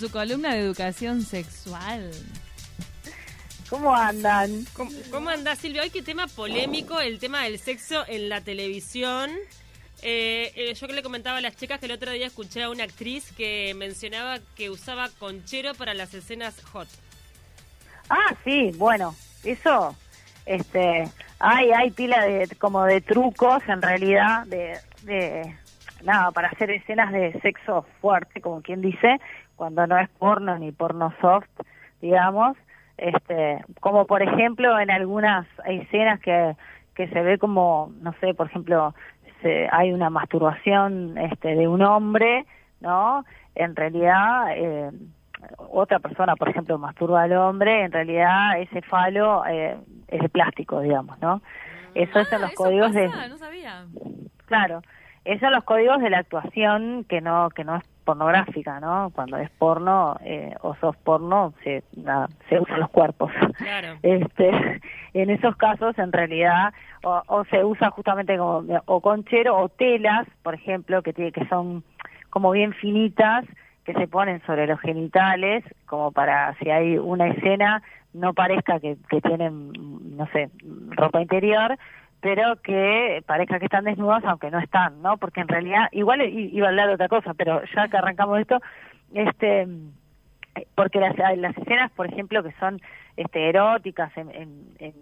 su columna de educación sexual. ¿Cómo andan? ¿Cómo, cómo andás, Silvia? Hoy qué tema polémico, el tema del sexo en la televisión. Eh, eh, yo que le comentaba a las chicas que el otro día escuché a una actriz que mencionaba que usaba conchero para las escenas hot. Ah, sí, bueno, eso, este, hay, hay pila de, como de trucos en realidad, de, de, nada, para hacer escenas de sexo fuerte, como quien dice, cuando no es porno ni porno soft, digamos, este, como por ejemplo en algunas escenas que, que se ve como, no sé, por ejemplo, se, hay una masturbación este, de un hombre, ¿no? En realidad, eh, otra persona, por ejemplo, masturba al hombre, en realidad ese falo eh, es de plástico, digamos, ¿no? Eso ah, son los eso códigos pasa, de... No sabía. Claro, esos son los códigos de la actuación que no que no es pornográfica, ¿no? Cuando es porno eh, o sos porno, se, nada, se usan los cuerpos. Claro. Este, en esos casos, en realidad, o, o se usa justamente como o conchero o telas, por ejemplo, que tiene que son como bien finitas que se ponen sobre los genitales, como para si hay una escena no parezca que, que tienen, no sé, ropa interior, pero que parezca que están desnudas aunque no están, ¿no? Porque en realidad, igual iba a hablar de otra cosa, pero ya que arrancamos esto, este porque las, las escenas, por ejemplo, que son este eróticas en, en, en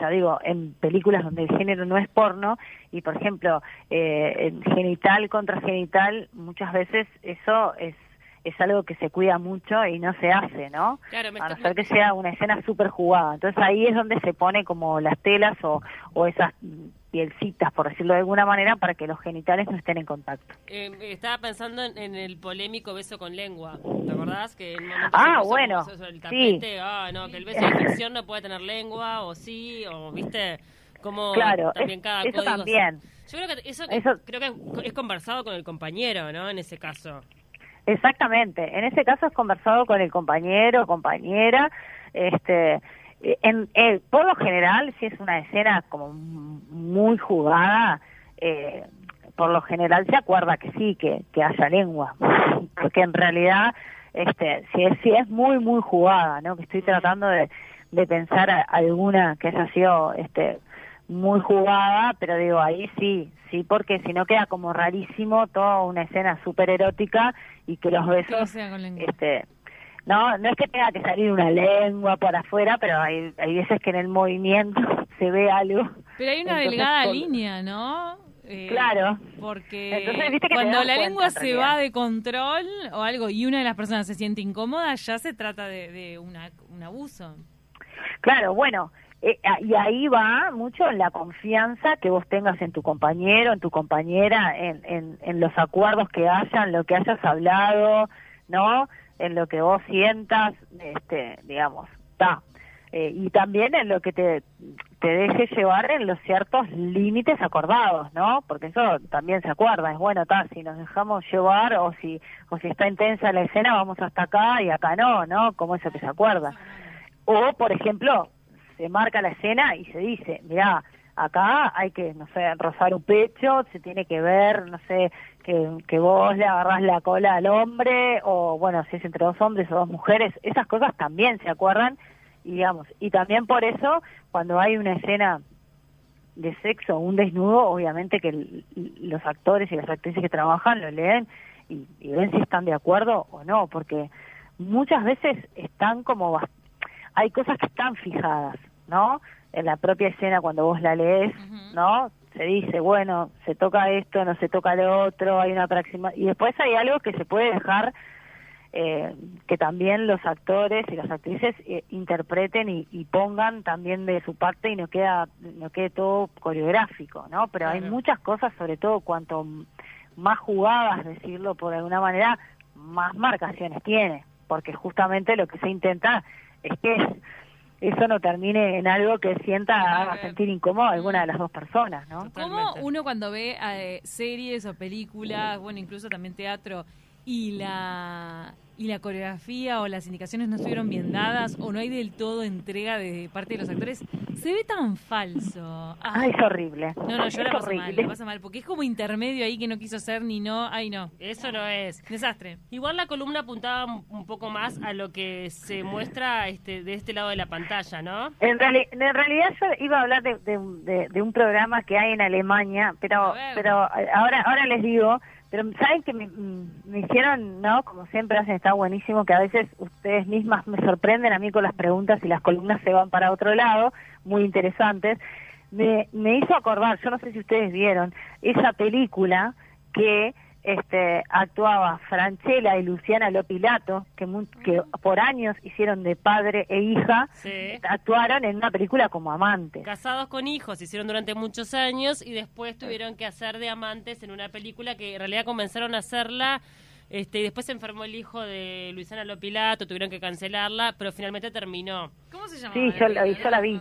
ya digo, en películas donde el género no es porno, y por ejemplo, eh, en genital contra genital, muchas veces eso es es algo que se cuida mucho y no se hace, ¿no? Claro, me a no ser que sea una escena súper jugada. Entonces ahí es donde se pone como las telas o, o esas pielcitas, por decirlo de alguna manera, para que los genitales no estén en contacto. Eh, estaba pensando en, en el polémico beso con lengua. ¿Te acordás? Que en Ah, puso bueno, el sí. tapete. Ah, no, que el beso de ficción no puede tener lengua, o sí, o viste, como Claro, también es- cada eso código. también. Yo creo que eso, Eso- creo que es conversado con el compañero, ¿no? En ese caso. Exactamente. En ese caso has conversado con el compañero compañera. Este, en, eh, por lo general, si es una escena como muy jugada, eh, por lo general se acuerda que sí, que, que haya lengua. Porque en realidad, este, si es, si es muy, muy jugada, ¿no? Que estoy tratando de, de pensar alguna que haya sido, este, muy jugada, pero digo, ahí sí, sí, porque si no queda como rarísimo toda una escena súper erótica y que los besos, este, no, no es que tenga que salir una lengua por afuera, pero hay, hay veces que en el movimiento se ve algo. Pero hay una Entonces, delgada por- línea, ¿no? Eh, Claro. Porque Entonces, viste que te cuando la lengua en se realidad. va de control o algo y una de las personas se siente incómoda, ya se trata de, de una, un abuso. Claro, bueno, eh, a- y ahí va mucho la confianza que vos tengas en tu compañero, en tu compañera, en, en, los acuerdos que hayan, lo que hayas hablado, ¿no? En lo que vos sientas, este, digamos, está. Eh, y también en lo que te, te deje llevar en los ciertos límites acordados, ¿no? Porque eso también se acuerda, es bueno, está, si nos dejamos llevar o si, o si está intensa la escena, vamos hasta acá y acá no, ¿no? Como eso que se acuerda. O, por ejemplo, se marca la escena y se dice, mira, acá hay que, no sé, rozar un pecho, se tiene que ver, no sé, que, vos le agarrás la cola al hombre, o bueno, si es entre dos hombres o dos mujeres, esas cosas también se acuerdan, y digamos, y también por eso, cuando hay una escena de sexo, un desnudo, obviamente que los actores y las actrices que trabajan lo leen y, y ven si están de acuerdo o no, porque muchas veces están como bas- hay cosas que están fijadas, ¿no? En la propia escena cuando vos la lees. ¿no? Se dice, bueno, se toca esto, no se toca lo otro, hay una próxima y después hay algo que se puede dejar eh, que también los actores y las actrices eh, interpreten y, y pongan también de su parte y no queda no quede todo coreográfico, ¿no? Pero hay muchas cosas, sobre todo cuanto más jugadas, decirlo por alguna manera, más marcaciones tiene, porque justamente lo que se intenta es que eso no termine en algo que sienta haga sentir incómodo a alguna de las dos personas, ¿no? ¿Cómo Totalmente. uno cuando ve eh, series o películas, bueno, incluso también teatro, y la y la coreografía o las indicaciones no estuvieron bien dadas o no hay del todo entrega de parte de los actores, se ve tan falso. Ah, ah es horrible. No, no, yo la paso mal, la paso mal, porque es como intermedio ahí que no quiso ser ni no, ay no. Eso no es. Desastre. Igual la columna apuntaba un poco más a lo que se muestra este, de este lado de la pantalla, ¿no? En, en realidad yo iba a hablar de, de, un programa que hay en Alemania, pero, pero ahora, ahora les digo pero saben que me, hicieron, ¿no? Como siempre hacen, está buenísimo que a veces ustedes mismas me sorprenden a mí con las preguntas y las columnas se van para otro lado, muy interesantes. Me, me hizo acordar, yo no sé si ustedes vieron, esa película que este, actuaba Franchella y Luciana Lopilato, que, que por años hicieron de padre e hija, actuaron en una película como amantes. Casados con hijos, hicieron durante muchos años y después tuvieron que hacer de amantes en una película que en realidad comenzaron a hacerla. Este, y después se enfermó el hijo de Luciana Lopilato, tuvieron que cancelarla, pero finalmente terminó. ¿Cómo se llama? Sí, yo, yo la vi.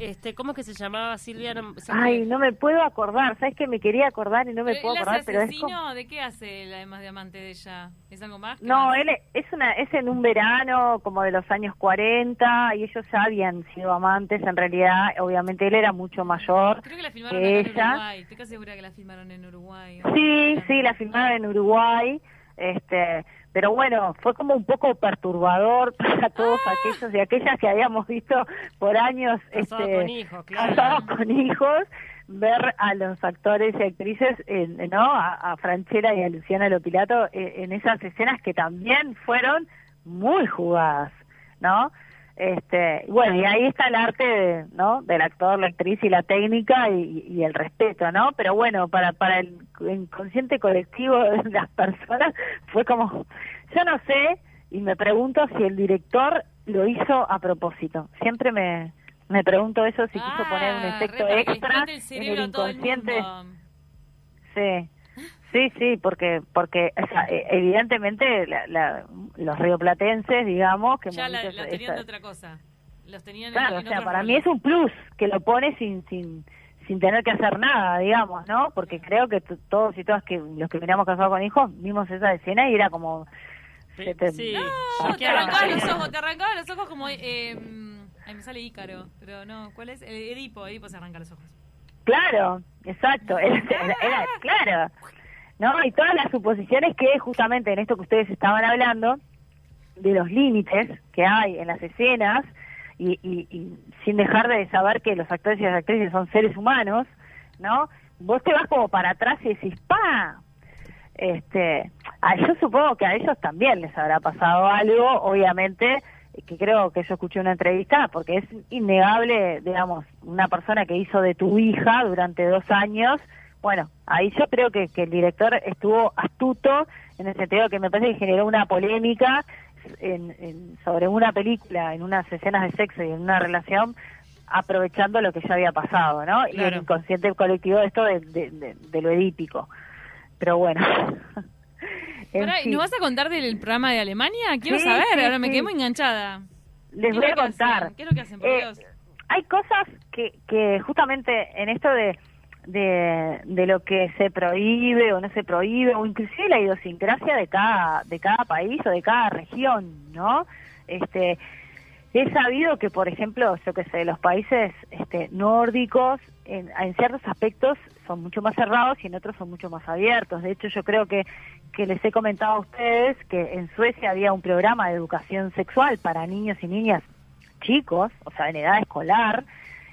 Este, ¿Cómo es que se llamaba Silvia? Ay, no me puedo acordar. ¿Sabes que me quería acordar y no me puedo acordar? pero es ¿De qué hace el además diamante de ella? ¿Es algo más? No, él es, una, es en un verano como de los años 40 y ellos ya habían sido amantes. En realidad, obviamente él era mucho mayor Creo que la filmaron en Uruguay. Estoy casi segura que la filmaron en Uruguay. Sí, sí, la filmaron en Uruguay. Este, pero bueno, fue como un poco perturbador para todos ah. aquellos y aquellas que habíamos visto por años casados este, con hijos, casados con hijos, ver a los actores y actrices, ¿no? A, a, Franchella y a Luciana Lopilato en, en esas escenas que también fueron muy jugadas, ¿no? Este, bueno, y ahí está el arte, ¿no? Del actor, la actriz y la técnica y, el respeto, ¿no? Pero bueno, para para el inconsciente colectivo de las personas fue como, yo no sé y me pregunto si el director lo hizo a propósito. Siempre me me pregunto eso si quiso poner un ah, efecto extra en el inconsciente. sí. Sí, sí, porque porque e, evidentemente los rioplatenses, digamos, que ya la, tenían de otra cosa. Los tenían claro, o sea, para mí es un plus que lo pone sin sin sin tener que hacer nada, digamos, ¿no? Porque creo que todos y todas que los que miramos casados con hijos vimos esa escena y era como sí, te, sí. No, te arrancaban los ojos, te arrancaban los ojos como eh, ahí me sale Ícaro, pero no, ¿cuál es? Edipo, Edipo se arranca los ojos. Claro, exacto, era claro. ¿No? Y todas las suposiciones que justamente en esto que ustedes estaban hablando, de los límites que hay en las escenas, y, y, sin dejar de saber que los actores y las actrices son seres humanos, ¿no? Vos te vas como para atrás y decís, ¡pa! Este, a, yo supongo que a ellos también les habrá pasado algo, obviamente, que creo que yo escuché una entrevista, porque es innegable, digamos, una persona que hizo de tu hija durante dos años, bueno, ahí yo creo que, el director estuvo astuto en el sentido que me parece que generó una polémica en, sobre una película, en unas escenas de sexo y en una relación, aprovechando lo que ya había pasado, ¿no? Y el inconsciente colectivo de esto de, lo edípico. Pero bueno. ¿No vas a contar del programa de Alemania? Quiero saber, ahora me quedo muy enganchada. Les voy a contar. ¿Qué es lo que hacen, por eh, Hay cosas que, que justamente en esto de de, lo que se prohíbe o no se prohíbe, o inclusive la idiosincrasia de cada, de cada país o de cada región, ¿no? Este, he sabido que, por ejemplo, yo que sé, los países este, nórdicos, en, en, ciertos aspectos son mucho más cerrados y en otros son mucho más abiertos. De hecho, yo creo que, que les he comentado a ustedes que en Suecia había un programa de educación sexual para niños y niñas chicos, o sea, en edad escolar,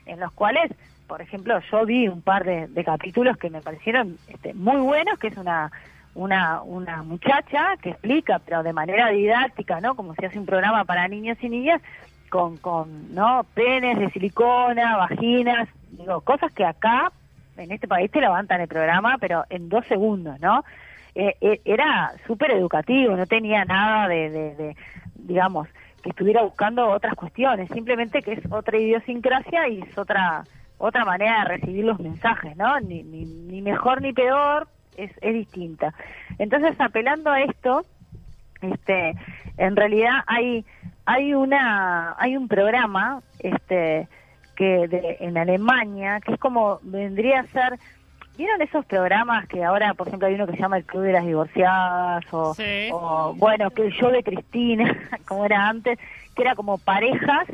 en los cuales por ejemplo, yo vi un par de, capítulos que me parecieron este, muy buenos, que es una, una, una muchacha que explica, pero de manera didáctica, ¿no? Como si hace un programa para niños y niñas, con, con ¿no? penes de silicona, vaginas, digo, cosas que acá, en este país, te levantan el programa, pero en dos segundos, ¿no? Eh, eh, era súper educativo, no tenía nada de, de, digamos, que estuviera buscando otras cuestiones, simplemente que es otra idiosincrasia y es otra otra manera de recibir los mensajes, ¿no? Ni, ni, mejor ni peor, es, es distinta. Entonces, apelando a esto, este, en realidad hay hay una hay un programa este que de, en Alemania que es como vendría a ser ¿Vieron esos programas que ahora, por ejemplo, hay uno que se llama El Club de las Divorciadas o, Sí. o, bueno, que el show de Cristina, como era antes, que era como parejas,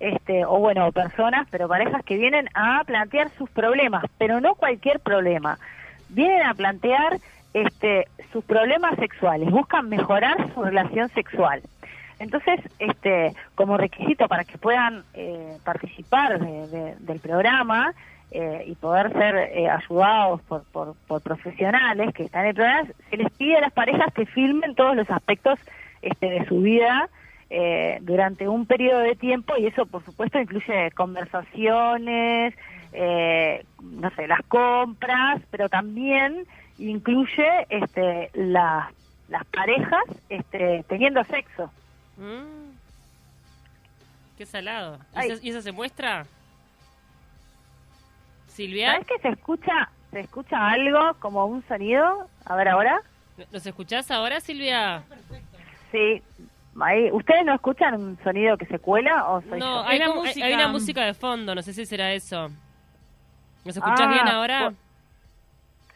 este, o bueno, personas, pero parejas que vienen a plantear sus problemas, pero no cualquier problema. Vienen a plantear este, sus problemas sexuales, buscan mejorar su relación sexual. Entonces, este, como requisito para que puedan eh, participar de- de- del programa eh, y poder ser eh, ayudados por, por, por profesionales que están en el programa, se les pide a las parejas que filmen todos los aspectos este, de su vida eh, durante un periodo de tiempo y eso, por supuesto, incluye conversaciones, eh, no sé, las compras, pero también incluye este, las las parejas este, teniendo sexo. Mm. Qué salado. ¿Y Ay. eso, y eso se muestra? Silvia, ¿Sabes que se escucha, se escucha algo como un sonido? A ver ahora. ¿nos escuchás ahora, Silvia? Sí. Ahí. ¿Ustedes no escuchan un sonido que se cuela o soy No, yo? hay, una hay- música. hay una música de fondo, no sé si será eso. ¿Nos escuchás Ah, bien ahora? po-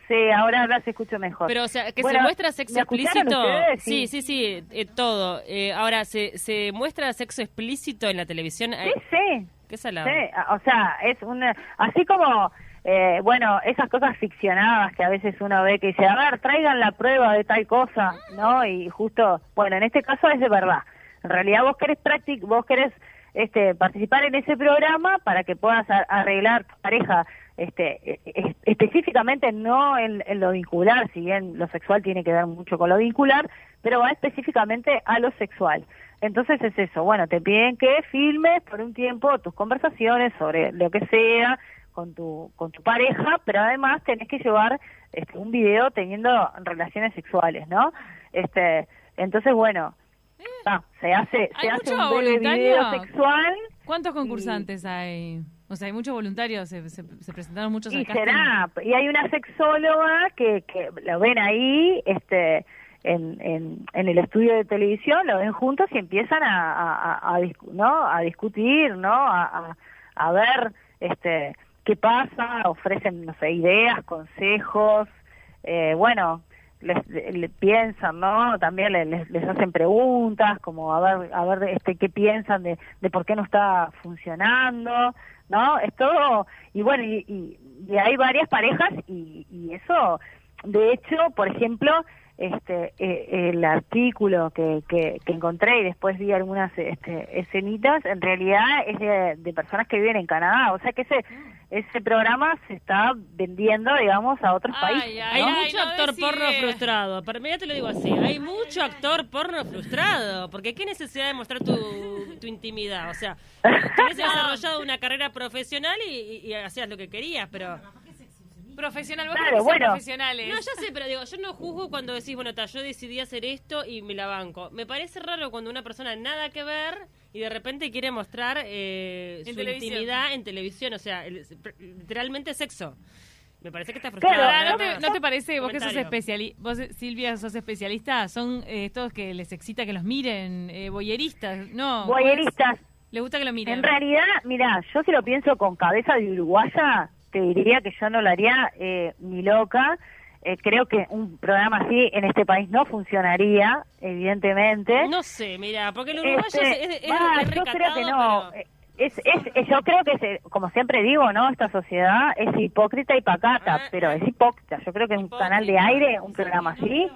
Sí, ahora, ahora se escucha mejor. Pero, o sea, que Bueno, se muestra sexo ¿me escucharon explícito. ustedes? Sí, sí, sí, eh, todo. Eh, ahora, ¿se, ¿se muestra sexo explícito en la televisión? Sí, sí. Qué salado. Sí, o sea, es una, así como, eh, bueno, esas cosas ficcionadas que a veces uno ve que dice, a ver, traigan la prueba de tal cosa, ¿no? Y justo, bueno, en este caso es de verdad. En realidad vos querés practic, vos querés este, participar en ese programa para que puedas arreglar tu pareja, este, e- e- específicamente no en, en lo vincular, si bien lo sexual tiene que ver mucho con lo vincular, pero va específicamente a lo sexual. Entonces es eso, bueno, te piden que filmes por un tiempo tus conversaciones sobre lo que sea con tu con tu pareja, pero además tenés que llevar este, un video teniendo relaciones sexuales, ¿no? Este, entonces bueno, ah, se hace se ¿Hay hace un video sexual ¿Cuántos concursantes hay? O sea, hay muchos voluntarios, se, se- se presentaron muchos y será y hay una sexóloga que, que lo ven ahí este en, en, en el estudio de televisión lo ven juntos y empiezan a, a, a- no a discutir no a, a ver este qué pasa ofrecen no sé ideas consejos eh, bueno les, le- piensan no también le- les, les hacen preguntas como a ver a ver este qué piensan de, de por qué no está funcionando no es todo y bueno y, y- y hay varias parejas y, y eso de hecho por ejemplo este eh, el artículo que, que, que encontré y después vi algunas este, escenitas en realidad es de, de personas que viven en Canadá o sea que ese ese programa se está vendiendo digamos a otros Ay, países ay, Hay mucho no actor decide. porno frustrado. Para mí ya te lo digo así. Hay mucho actor porno frustrado. Porque qué necesidad de mostrar tu, tu intimidad. O sea, tienes desarrollado una carrera profesional y, y- y hacías lo que querías, pero... Profesional, vos Claro, tenés que ser bueno. profesionales. No, ya sé, pero digo, yo no juzgo cuando decís, bueno, ta, yo decidí hacer esto y me la banco. Me parece raro cuando una persona nada que ver y de repente quiere mostrar eh, su televisión. intimidad en televisión, o sea, el- literalmente sexo. Me parece que está Claro, frustrado. Ahora, ¿no, te, no te parece vos que sos especialista? Vos, Silvia, sos especialista. Son eh, estos que les excita que los miren, eh, boyeristas. No. Voyeristas. ¿cómo es? Les gusta que lo miren. En realidad, mira, yo si lo pienso con cabeza de uruguaya, te diría que yo no lo haría eh, ni loca. Eh, creo que un programa así en este país no funcionaría, evidentemente. No sé, mira, porque el uruguayo Este, es, es, yo creo que no. pero- Es, yo creo que, como siempre digo, ¿no? Esta sociedad es hipócrita y pacata, Ah, pero ah. es hipócrita. Yo creo que un Hipócrita. canal de aire, un programa así,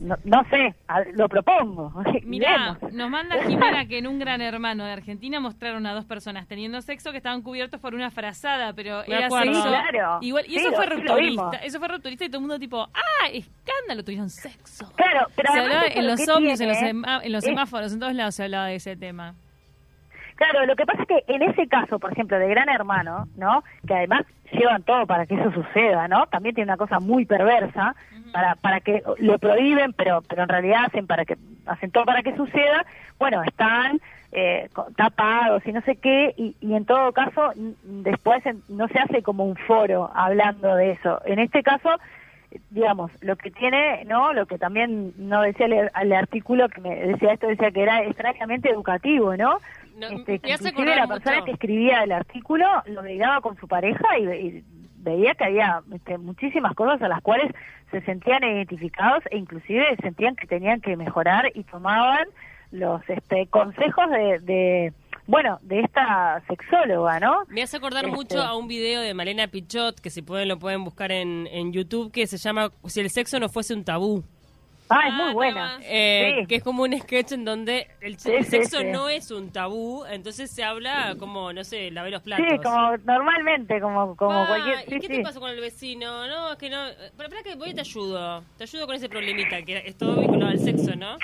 no, no sé, a- lo propongo. Mirá, Vemos. nos manda Jimena que en un gran hermano de Argentina mostraron a dos personas teniendo sexo que estaban cubiertos por una frazada, pero Me era acuerdo. sexo. Sí, claro. Igual, y Sí, eso lo- fue rupturista. eso fue rupturista y todo el mundo tipo, ¡ah! Escándalo, tuvieron sexo. Claro, pero se hablaba en lo los ómnibus, en los, en semáforos, en todos lados se hablaba de ese tema. Claro, lo que pasa es que en ese caso, por ejemplo, de Gran Hermano, ¿no? Que además llevan todo para que eso suceda, ¿no? También tiene una cosa muy perversa para para que lo prohíben, pero pero en realidad hacen para que hacen todo para que suceda. Bueno, están eh, tapados y no sé qué y, y en todo caso después en- no se hace como un foro hablando de eso. En este caso digamos, lo que tiene, ¿no? Lo que también no decía el, el artículo que me decía esto, decía que era extrañamente educativo, ¿no? No, Este, me hace la persona mucho. que escribía el artículo lo miraba con su pareja y, y veía que había este, muchísimas cosas a las cuales se sentían identificados e inclusive sentían que tenían que mejorar y tomaban los este, consejos de, bueno, de esta sexóloga, ¿no? Me hace acordar este mucho a un video de Malena Pichot, que si pueden lo pueden buscar en, en YouTube, que se llama Si el sexo no fuese un tabú. Ah, es muy buena. Eh, que es como un sketch en donde el, sexo no es un tabú, entonces se habla como, no sé, lavar los platos. Sí, como normalmente, como, como ah, cualquier... ¿Y qué te pasa con el vecino? No, es que no... Pero espera que voy y te ayudo. Te ayudo con ese problemita, que es todo vinculado al sexo, ¿no?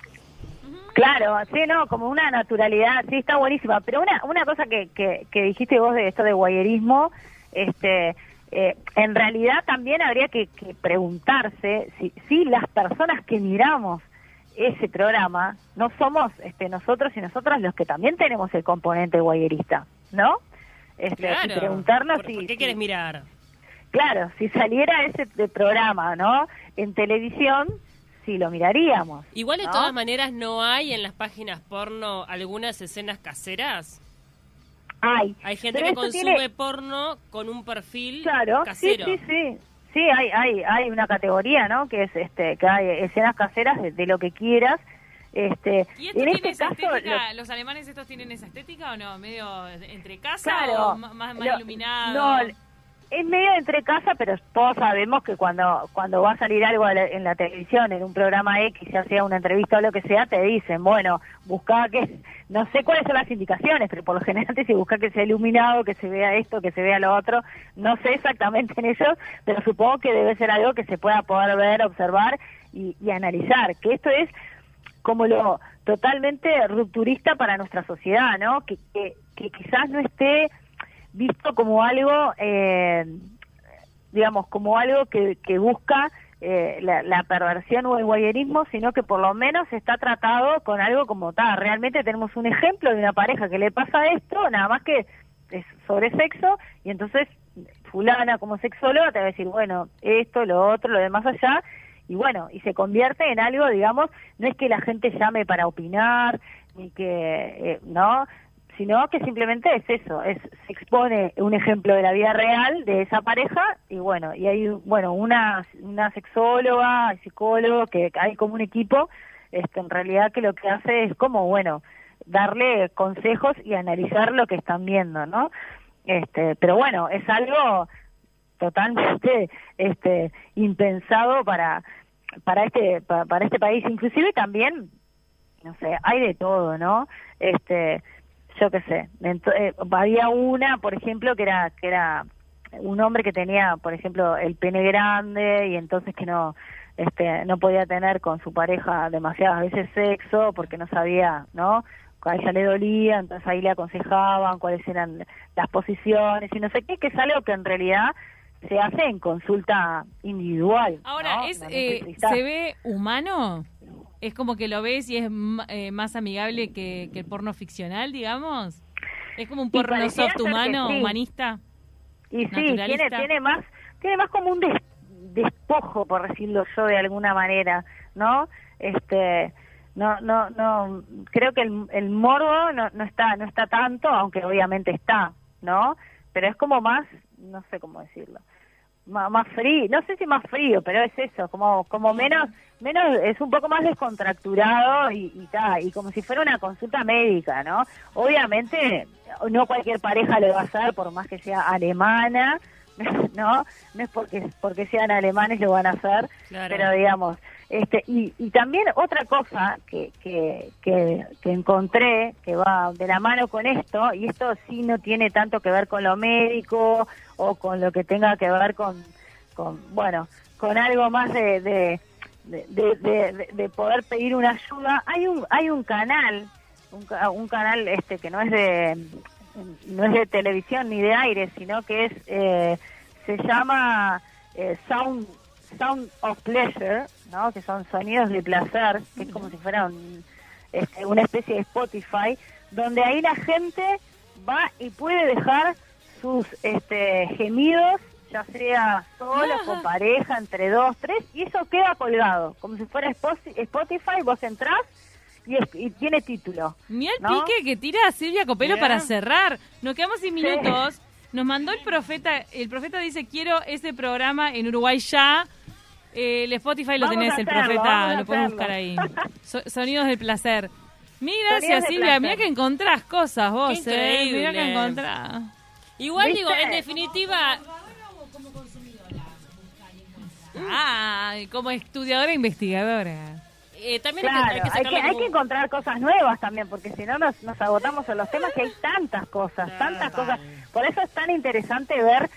Claro, sí, no, como una naturalidad, sí, está buenísima. Pero una, una cosa que, que, que dijiste vos de esto de guayerismo, este eh, en realidad también habría que, preguntarse si, si, las personas que miramos ese programa no somos este, nosotros y nosotras los que también tenemos el componente guayerista, ¿no? Este, preguntarnos si, qué quieres mirar? Claro, si saliera ese programa, ¿no? En televisión, sí lo miraríamos. Igual de todas maneras no hay en las páginas porno algunas escenas caseras. Hay. gente que consume porno con un perfil claro, casero. Sí, sí, sí. Sí, hay, hay, hay una categoría, ¿no? Que es este, que hay escenas caseras de, lo que quieras. Este, ¿Y esto en este caso, estética? ¿Los alemanes estos tienen esa estética o no? ¿Medio entre casa o más, más iluminado? No, es medio entre casa, pero todos sabemos que cuando cuando va a salir algo en la televisión, en un programa X, ya sea una entrevista o lo que sea, te dicen, bueno, busca que, no sé cuáles son las indicaciones, pero por lo general te dice busca que sea iluminado, que se vea esto, que se vea lo otro, no sé exactamente en ellos, pero supongo que debe ser algo que se pueda poder ver, observar y, analizar, que esto es como lo totalmente rupturista para nuestra sociedad, ¿no? que, que quizás no esté visto como algo, eh, digamos, como algo que, que busca eh, la, perversión o el guayerismo, sino que por lo menos está tratado con algo como tal. Realmente tenemos un ejemplo de una pareja que le pasa esto, nada más que es sobre sexo, y entonces fulana como sexóloga te va a decir, bueno, esto, lo otro, lo demás allá, y bueno, y se convierte en algo, digamos, no es que la gente llame para opinar, ni que, eh, ¿no? Sino que simplemente es eso, es se expone un ejemplo de la vida real de esa pareja y bueno, y hay bueno, una una sexóloga, psicólogo que hay como un equipo este en realidad que lo que hace es como bueno, darle consejos y analizar lo que están viendo, ¿no? Este, pero bueno, es algo totalmente este impensado para para este para, para este país, inclusive también no sé, hay de todo, ¿no? Este yo qué sé, eh, había una, por ejemplo, que era que era un hombre que tenía, por ejemplo, el pene grande y entonces que no este no podía tener con su pareja demasiadas veces sexo porque no sabía, ¿no? A ella le dolía, entonces ahí le aconsejaban cuáles eran las posiciones y no sé qué, que es algo que en realidad se hace en consulta individual. Ahora, es, eh, ¿se ve humano? Es como que lo ves y es eh, más amigable que, el porno ficcional, digamos. Es como un porno soft humano, humanista. Y sí, tiene, tiene más, tiene más como un despojo, por decirlo yo de alguna manera, ¿no? Este, no, no, no, creo que el, el morbo no, no está, no está tanto, aunque obviamente está, ¿no? Pero es como más, no sé cómo decirlo más, frío, no sé si más frío, pero es eso, como como menos menos es un poco más descontracturado y y, y como si fuera una consulta médica, ¿no? Obviamente no cualquier pareja lo va a hacer por más que sea alemana, ¿no? No es porque porque sean alemanes lo van a hacer, pero digamos, este y, y también otra cosa que, que, que, que encontré que va de la mano con esto, y esto sí no tiene tanto que ver con lo médico, o con lo que tenga que ver con, con bueno, con algo más de, de, de, poder pedir una ayuda. Hay un, hay un canal, un, un, canal este que no es de no es de televisión ni de aire, sino que es eh, se llama eh, Sound Sound of Pleasure, ¿no? Que son sonidos de placer, que es como si fuera este, una especie de Spotify, donde ahí la gente va y puede dejar sus este, gemidos, ya sea solo, con pareja, entre dos, tres, y eso queda colgado, como si fuera Spotify, vos entrás y, tiene título. Mira el pique que tira Silvia Copelo para cerrar. Nos quedamos sin minutos. Nos mandó el profeta, el profeta dice, quiero ese programa en Uruguay ya. Eh, el Spotify lo tenés, el profeta, lo puedes buscar ahí. sonidos del placer. Mira, gracias Silvia, mira que encontrás cosas vos, eh. Mira que encontrás. Igual digo, en definitiva... Ah, como estudiadora e investigadora. Eh, también hay, que, hay, que, encontrar cosas nuevas también, porque si no nos, nos agotamos en los temas que hay tantas cosas, tantas cosas. Por eso es tan interesante ver,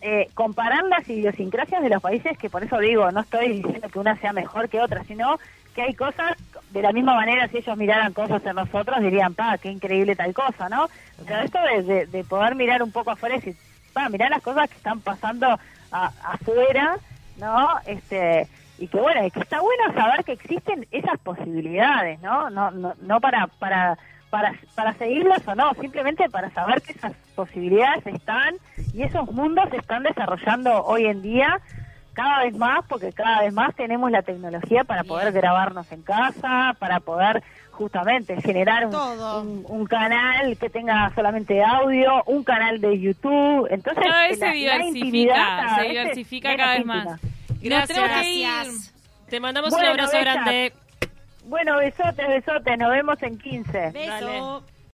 eh, comparar las idiosincrasias de los países, que por eso digo, no estoy diciendo que una sea mejor que otra, sino que hay cosas, de la misma manera, si ellos miraran cosas en nosotros, dirían, pa, qué increíble tal cosa, ¿no? O sea, esto de, de, poder mirar un poco afuera y decir, pa, mirar las cosas que están pasando afuera, ¿no? Este y que bueno, que está bueno saber que existen esas posibilidades, ¿no? No, no, no para, para, para, para seguirlas o no, simplemente para saber que esas posibilidades están y esos mundos se están desarrollando hoy en día cada vez más, porque cada vez más tenemos la tecnología para poder grabarnos en casa, para poder justamente generar un, un, canal que tenga solamente audio, un canal de YouTube, entonces cada vez se diversifica, se diversifica cada vez más. Gracias. Te mandamos un abrazo grande. Bueno, besotes, besotes. Nos vemos en 15. Beso.